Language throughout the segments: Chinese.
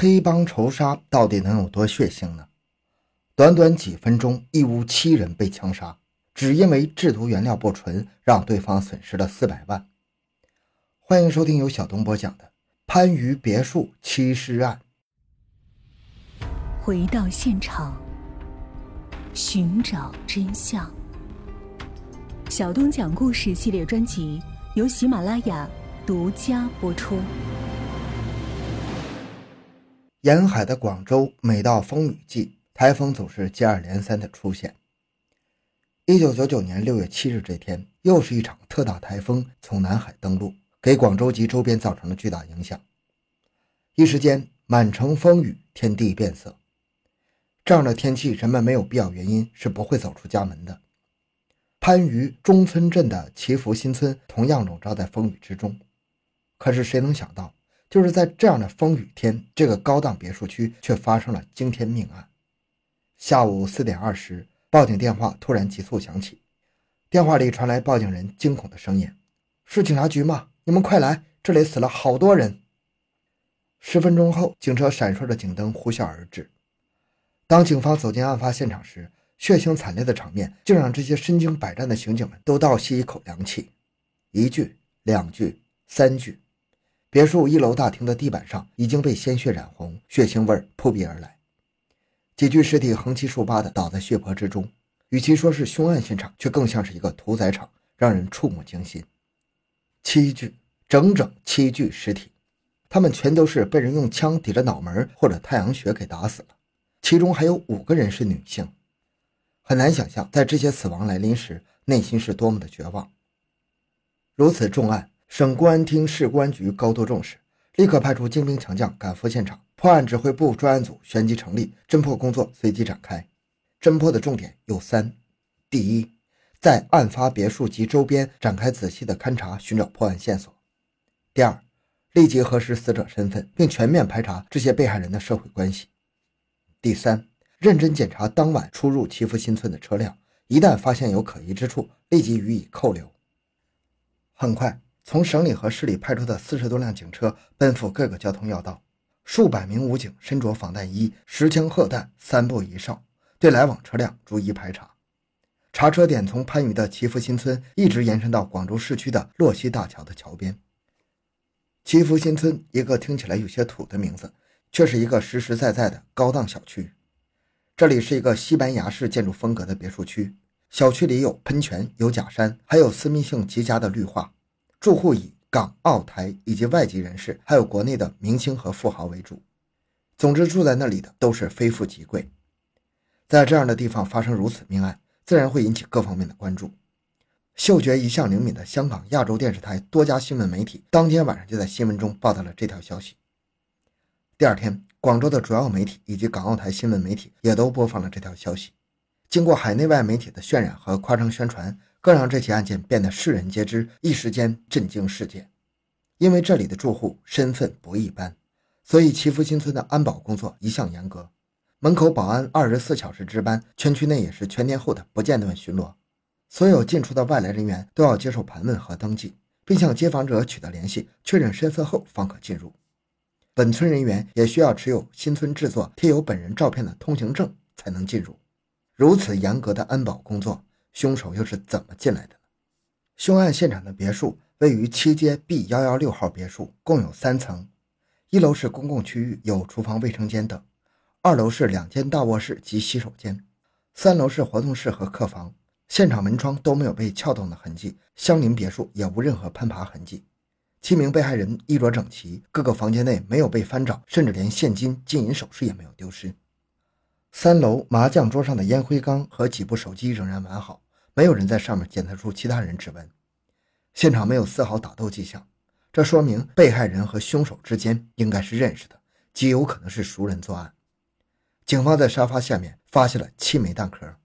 黑帮仇杀到底能有多血腥呢？短短几分钟，一屋七人被枪杀，只因为制毒原料不纯，让对方损失了四百万。欢迎收听由小东播讲的番禺别墅七尸案。回到现场，寻找真相。小东讲故事系列专辑由喜马拉雅独家播出。沿海的广州，每到风雨季，台风总是接二连三的出现。一九九九年六月七日这天，又是一场特大台风从南海登陆，给广州及周边造成了巨大影响。一时间，满城风雨，天地变色。这样的天气，人们没有必要原因是不会走出家门的。番禺中村镇的祈福新村同样笼罩在风雨之中，可是谁能想到？就是在这样的风雨天，这个高档别墅区却发生了惊天命案。下午四点二十，报警电话突然急速响起，电话里传来报警人惊恐的声音：“是警察局吗？你们快来，这里死了好多人！”十分钟后，警车闪烁着警灯呼啸而至。当警方走进案发现场时，血腥惨烈的场面竟让这些身经百战的刑警们都倒吸一口凉气。一句，两句，三句。别墅一楼大厅的地板上已经被鲜血染红，血腥味儿扑鼻而来。几具尸体横七竖八地倒在血泊之中，与其说是凶案现场，却更像是一个屠宰场，让人触目惊心。七具，整整七具尸体，他们全都是被人用枪抵着脑门或者太阳穴给打死了，其中还有五个人是女性。很难想象，在这些死亡来临时，内心是多么的绝望。如此重案。省公安厅市公安局高度重视，立刻派出精兵强将赶赴现场。破案指挥部专案组旋即成立，侦破工作随即展开。侦破的重点有三：第一，在案发别墅及周边展开仔细的勘查，寻找破案线索；第二，立即核实死者身份，并全面排查这些被害人的社会关系；第三，认真检查当晚出入祈福新村的车辆，一旦发现有可疑之处，立即予以扣留。很快。从省里和市里派出的四十多辆警车奔赴各个交通要道，数百名武警身着防弹衣，持枪荷弹，三步一哨，对来往车辆逐一排查。查车点从番禺的祈福新村一直延伸到广州市区的洛溪大桥的桥边。祈福新村，一个听起来有些土的名字，却是一个实实在在的高档小区。这里是一个西班牙式建筑风格的别墅区，小区里有喷泉、有假山，还有私密性极佳的绿化。住户以港澳台以及外籍人士，还有国内的明星和富豪为主。总之，住在那里的都是非富即贵。在这样的地方发生如此命案，自然会引起各方面的关注。嗅觉一向灵敏的香港亚洲电视台多家新闻媒体，当天晚上就在新闻中报道了这条消息。第二天，广州的主要媒体以及港澳台新闻媒体也都播放了这条消息。经过海内外媒体的渲染和夸张宣传。更让这起案件变得世人皆知，一时间震惊世界。因为这里的住户身份不一般，所以祈福新村的安保工作一向严格，门口保安二十四小时值班，全区内也是全天候的不间断巡逻。所有进出的外来人员都要接受盘问和登记，并向街坊者取得联系，确认身份后方可进入。本村人员也需要持有新村制作、贴有本人照片的通行证才能进入。如此严格的安保工作。凶手又是怎么进来的呢？凶案现场的别墅位于七街 B 幺幺六号别墅，共有三层。一楼是公共区域，有厨房、卫生间等；二楼是两间大卧室及洗手间；三楼是活动室和客房。现场门窗都没有被撬动的痕迹，相邻别墅也无任何攀爬痕迹。七名被害人衣着整齐，各个房间内没有被翻找，甚至连现金、金银首饰也没有丢失。三楼麻将桌上的烟灰缸和几部手机仍然完好，没有人在上面检测出其他人指纹。现场没有丝毫打斗迹象，这说明被害人和凶手之间应该是认识的，极有可能是熟人作案。警方在沙发下面发现了七枚弹壳，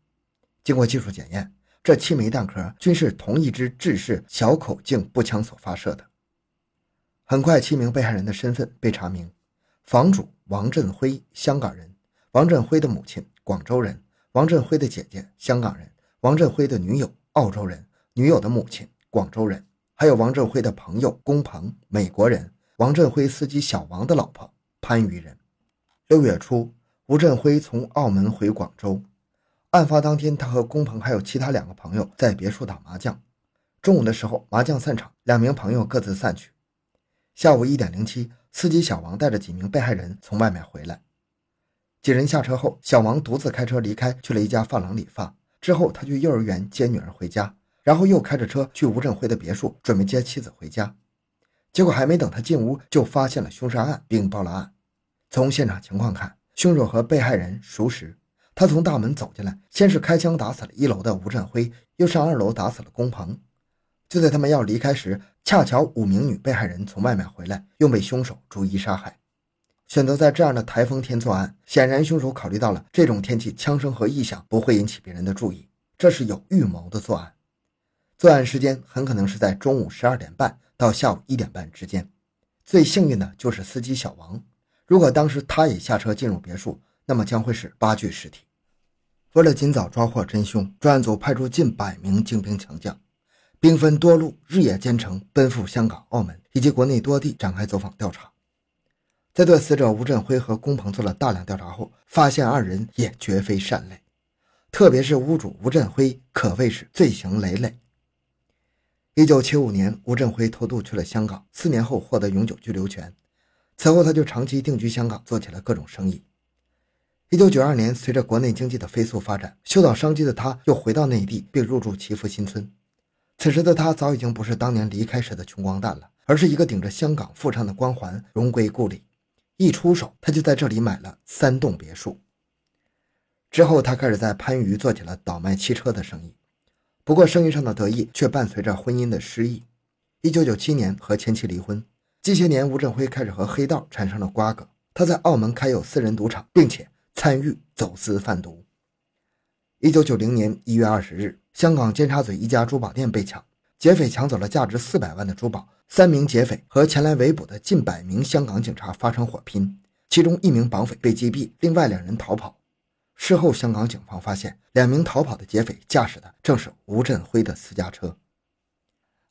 经过技术检验，这七枚弹壳均是同一支制式小口径步枪所发射的。很快，七名被害人的身份被查明：房主王振辉，香港人。王振辉的母亲广州人，王振辉的姐姐香港人，王振辉的女友澳洲人，女友的母亲广州人，还有王振辉的朋友龚鹏美国人，王振辉司机小王的老婆番禺人，六月初，吴振辉从澳门回广州。案发当天，他和龚鹏还有其他两个朋友在别墅打麻将。中午的时候，麻将散场，两名朋友各自散去。下午一点零七，司机小王带着几名被害人从外面回来。几人下车后，小王独自开车离开，去了一家发廊理发。之后，他去幼儿园接女儿回家，然后又开着车去吴振辉的别墅，准备接妻子回家。结果还没等他进屋，就发现了凶杀案，并报了案。从现场情况看，凶手和被害人熟识。他从大门走进来，先是开枪打死了一楼的吴振辉，又上二楼打死了龚鹏。就在他们要离开时，恰巧五名女被害人从外面回来，又被凶手逐一杀害。选择在这样的台风天作案，显然凶手考虑到了这种天气枪声和异响不会引起别人的注意，这是有预谋的作案。作案时间很可能是在中午十二点半到下午一点半之间。最幸运的就是司机小王，如果当时他也下车进入别墅，那么将会是八具尸体。为了尽早抓获真凶，专案组派出近百名精兵强将。兵分多路，日夜兼程，奔赴香港、澳门以及国内多地展开走访调查。在对死者吴振辉和龚鹏做了大量调查后，发现二人也绝非善类，特别是屋主吴振辉可谓是罪行累累。一九七五年，吴振辉偷渡去了香港，四年后获得永久居留权，此后他就长期定居香港，做起了各种生意。一九九二年，随着国内经济的飞速发展，嗅到商机的他又回到内地，并入住祈福新村。此时的他早已经不是当年离开时的穷光蛋了，而是一个顶着香港富商的光环，荣归故里。一出手，他就在这里买了三栋别墅。之后，他开始在番禺做起了倒卖汽车的生意。不过，生意上的得意却伴随着婚姻的失意。一九九七年和前妻离婚，近些年吴振辉开始和黑道产生了瓜葛。他在澳门开有私人赌场，并且参与走私贩毒。一九九零年一月二十日。香港尖沙咀一家珠宝店被抢，劫匪抢走了价值四百万的珠宝。三名劫匪和前来围捕的近百名香港警察发生火拼，其中一名绑匪被击毙，另外两人逃跑。事后，香港警方发现两名逃跑的劫匪驾驶的正是吴振辉的私家车。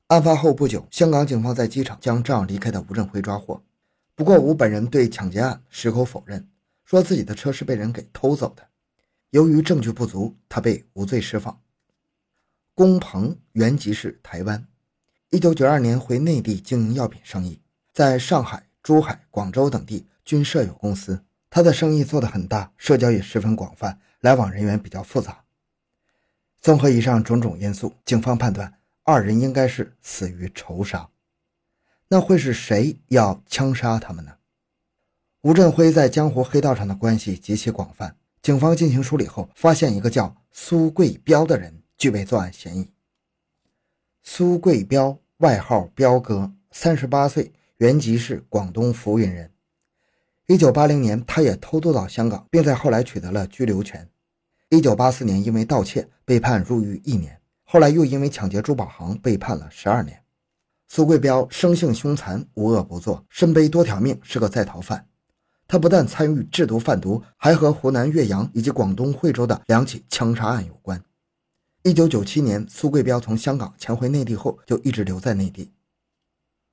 案发后不久，香港警方在机场将正要离开的吴振辉抓获。不过，吴本人对抢劫案矢口否认，说自己的车是被人给偷走的。由于证据不足，他被无罪释放。龚鹏原籍是台湾，一九九二年回内地经营药品生意，在上海、珠海、广州等地均设有公司。他的生意做得很大，社交也十分广泛，来往人员比较复杂。综合以上种种因素，警方判断二人应该是死于仇杀。那会是谁要枪杀他们呢？吴振辉在江湖黑道上的关系极其广泛，警方进行梳理后，发现一个叫苏贵彪的人。具备作案嫌疑。苏贵彪，外号彪哥，三十八岁，原籍是广东浮云人。一九八零年，他也偷渡到香港，并在后来取得了居留权。一九八四年，因为盗窃被判入狱一年，后来又因为抢劫珠宝行被判了十二年。苏贵彪生性凶残，无恶不作，身背多条命，是个在逃犯。他不但参与制毒贩毒，还和湖南岳阳以及广东惠州的两起枪杀案有关。一九九七年，苏贵彪从香港潜回内地后，就一直留在内地。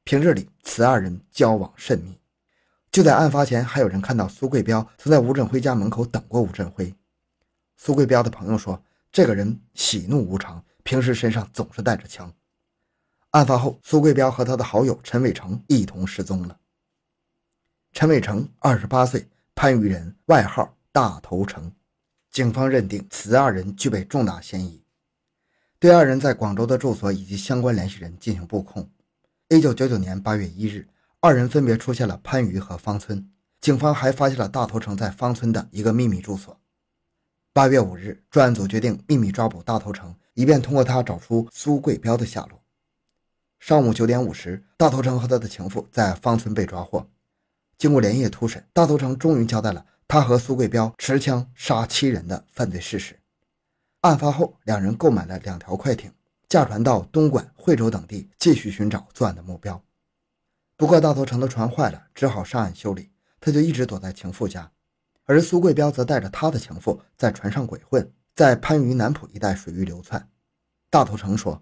平日里，此二人交往甚密。就在案发前，还有人看到苏贵彪曾在吴振辉家门口等过吴振辉。苏贵彪的朋友说，这个人喜怒无常，平时身上总是带着枪。案发后，苏贵彪和他的好友陈伟成一同失踪了。陈伟成，二十八岁，番禺人，外号大头成。警方认定此二人具备重大嫌疑。对二人在广州的住所以及相关联系人进行布控。一九九九年八月一日，二人分别出现了番禺和芳村，警方还发现了大头城在芳村的一个秘密住所。八月五日，专案组决定秘密抓捕大头城，以便通过他找出苏贵彪的下落。上午九点五十，大头城和他的情妇在芳村被抓获。经过连夜突审，大头城终于交代了他和苏贵彪持枪杀七人的犯罪事实。案发后，两人购买了两条快艇，驾船到东莞、惠州等地继续寻找作案的目标。不过，大头城的船坏了，只好上岸修理，他就一直躲在情妇家。而苏贵彪则带着他的情妇在船上鬼混，在番禺南浦一带水域流窜。大头城说：“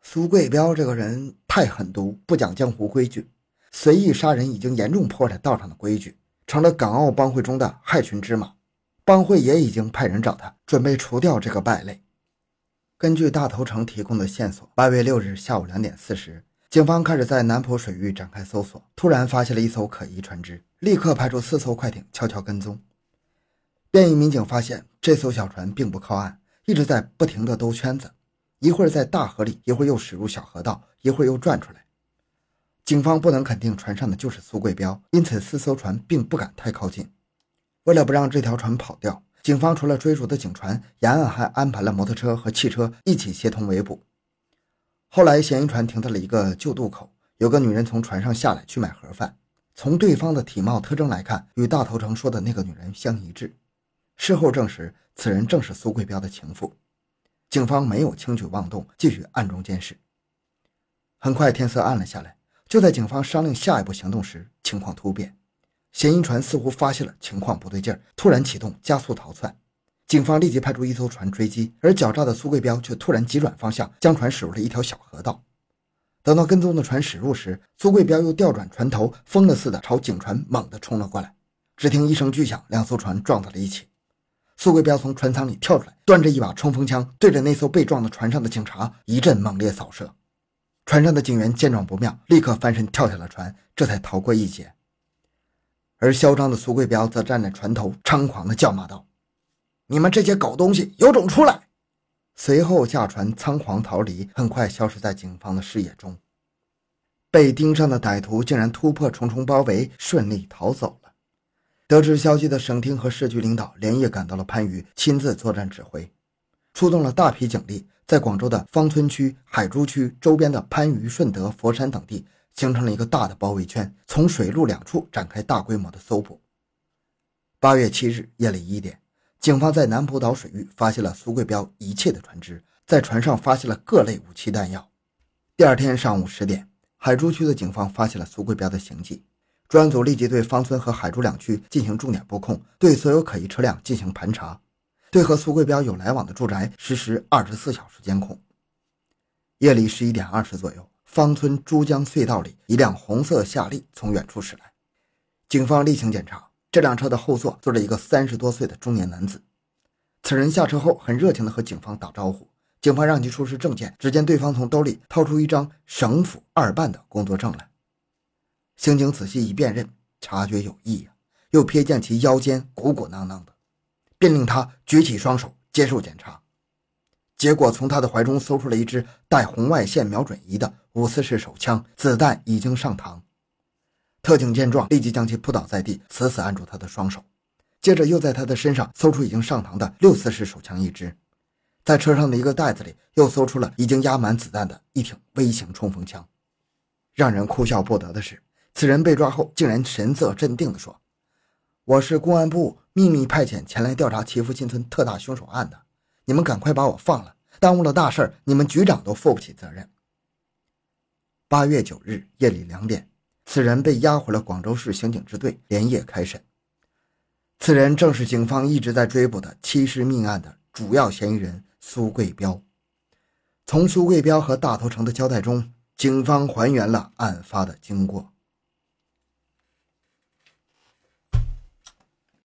苏贵彪这个人太狠毒，不讲江湖规矩，随意杀人已经严重破坏道上的规矩，成了港澳帮会中的害群之马。帮会也已经派人找他，准备除掉这个败类。根据大头城提供的线索，八月六日下午两点四十，警方开始在南浦水域展开搜索，突然发现了一艘可疑船只，立刻派出四艘快艇悄悄跟踪。便衣民警发现这艘小船并不靠岸，一直在不停地兜圈子，一会儿在大河里，一会儿又驶入小河道，一会儿又转出来。警方不能肯定船上的就是苏贵彪，因此四艘船并不敢太靠近。为了不让这条船跑掉，警方除了追逐的警船，沿岸还安排了摩托车和汽车一起协同围捕。后来，嫌疑船停在了一个旧渡口，有个女人从船上下来去买盒饭，从对方的体貌特征来看，与大头城说的那个女人相一致。事后证实，此人正是苏贵彪的情妇。警方没有轻举妄动，继续暗中监视。很快，天色暗了下来。就在警方商量下一步行动时，情况突变。嫌疑船似乎发现了情况不对劲儿，突然启动加速逃窜。警方立即派出一艘船追击，而狡诈的苏贵彪却突然急转方向，将船驶入了一条小河道。等到跟踪的船驶入时，苏贵彪又调转船头，疯了似的朝警船猛地冲了过来。只听一声巨响，两艘船撞到了一起。苏贵彪从船舱里跳出来，端着一把冲锋枪，对着那艘被撞的船上的警察一阵猛烈扫射。船上的警员见状不妙，立刻翻身跳下了船，这才逃过一劫。而嚣张的苏贵彪则站在船头，猖狂地叫骂道：“你们这些狗东西，有种出来！”随后驾船仓皇逃离，很快消失在警方的视野中。被盯上的歹徒竟然突破重重包围，顺利逃走了。得知消息的省厅和市局领导连夜赶到了番禺，亲自作战指挥，出动了大批警力，在广州的芳村区、海珠区周边的番禺、顺德、佛山等地。形成了一个大的包围圈，从水陆两处展开大规模的搜捕。八月七日夜里一点，警方在南浦岛水域发现了苏贵彪遗弃的船只，在船上发现了各类武器弹药。第二天上午十点，海珠区的警方发现了苏贵彪的行迹，专案组立即对芳村和海珠两区进行重点布控，对所有可疑车辆进行盘查，对和苏贵彪有来往的住宅实施二十四小时监控。夜里十一点二十左右。芳村珠江隧道里，一辆红色夏利从远处驶来。警方例行检查，这辆车的后座坐着一个三十多岁的中年男子。此人下车后很热情地和警方打招呼。警方让其出示证件，只见对方从兜里掏出一张省府二办的工作证来。刑警仔细一辨认，察觉有异，又瞥见其腰间鼓鼓囊囊的，便令他举起双手接受检查。结果从他的怀中搜出了一支带红外线瞄准仪的五四式手枪，子弹已经上膛。特警见状，立即将其扑倒在地，死死按住他的双手。接着又在他的身上搜出已经上膛的六四式手枪一支，在车上的一个袋子里又搜出了已经压满子弹的一挺微型冲锋枪。让人哭笑不得的是，此人被抓后竟然神色镇定地说：“我是公安部秘密派遣前来调查祈福新村特大凶手案的。”你们赶快把我放了，耽误了大事儿你们局长都负不起责任。八月九日夜里两点，此人被押回了广州市刑警支队，连夜开审。此人正是警方一直在追捕的七尸命案的主要嫌疑人苏贵彪。从苏贵彪和大头城的交代中，警方还原了案发的经过。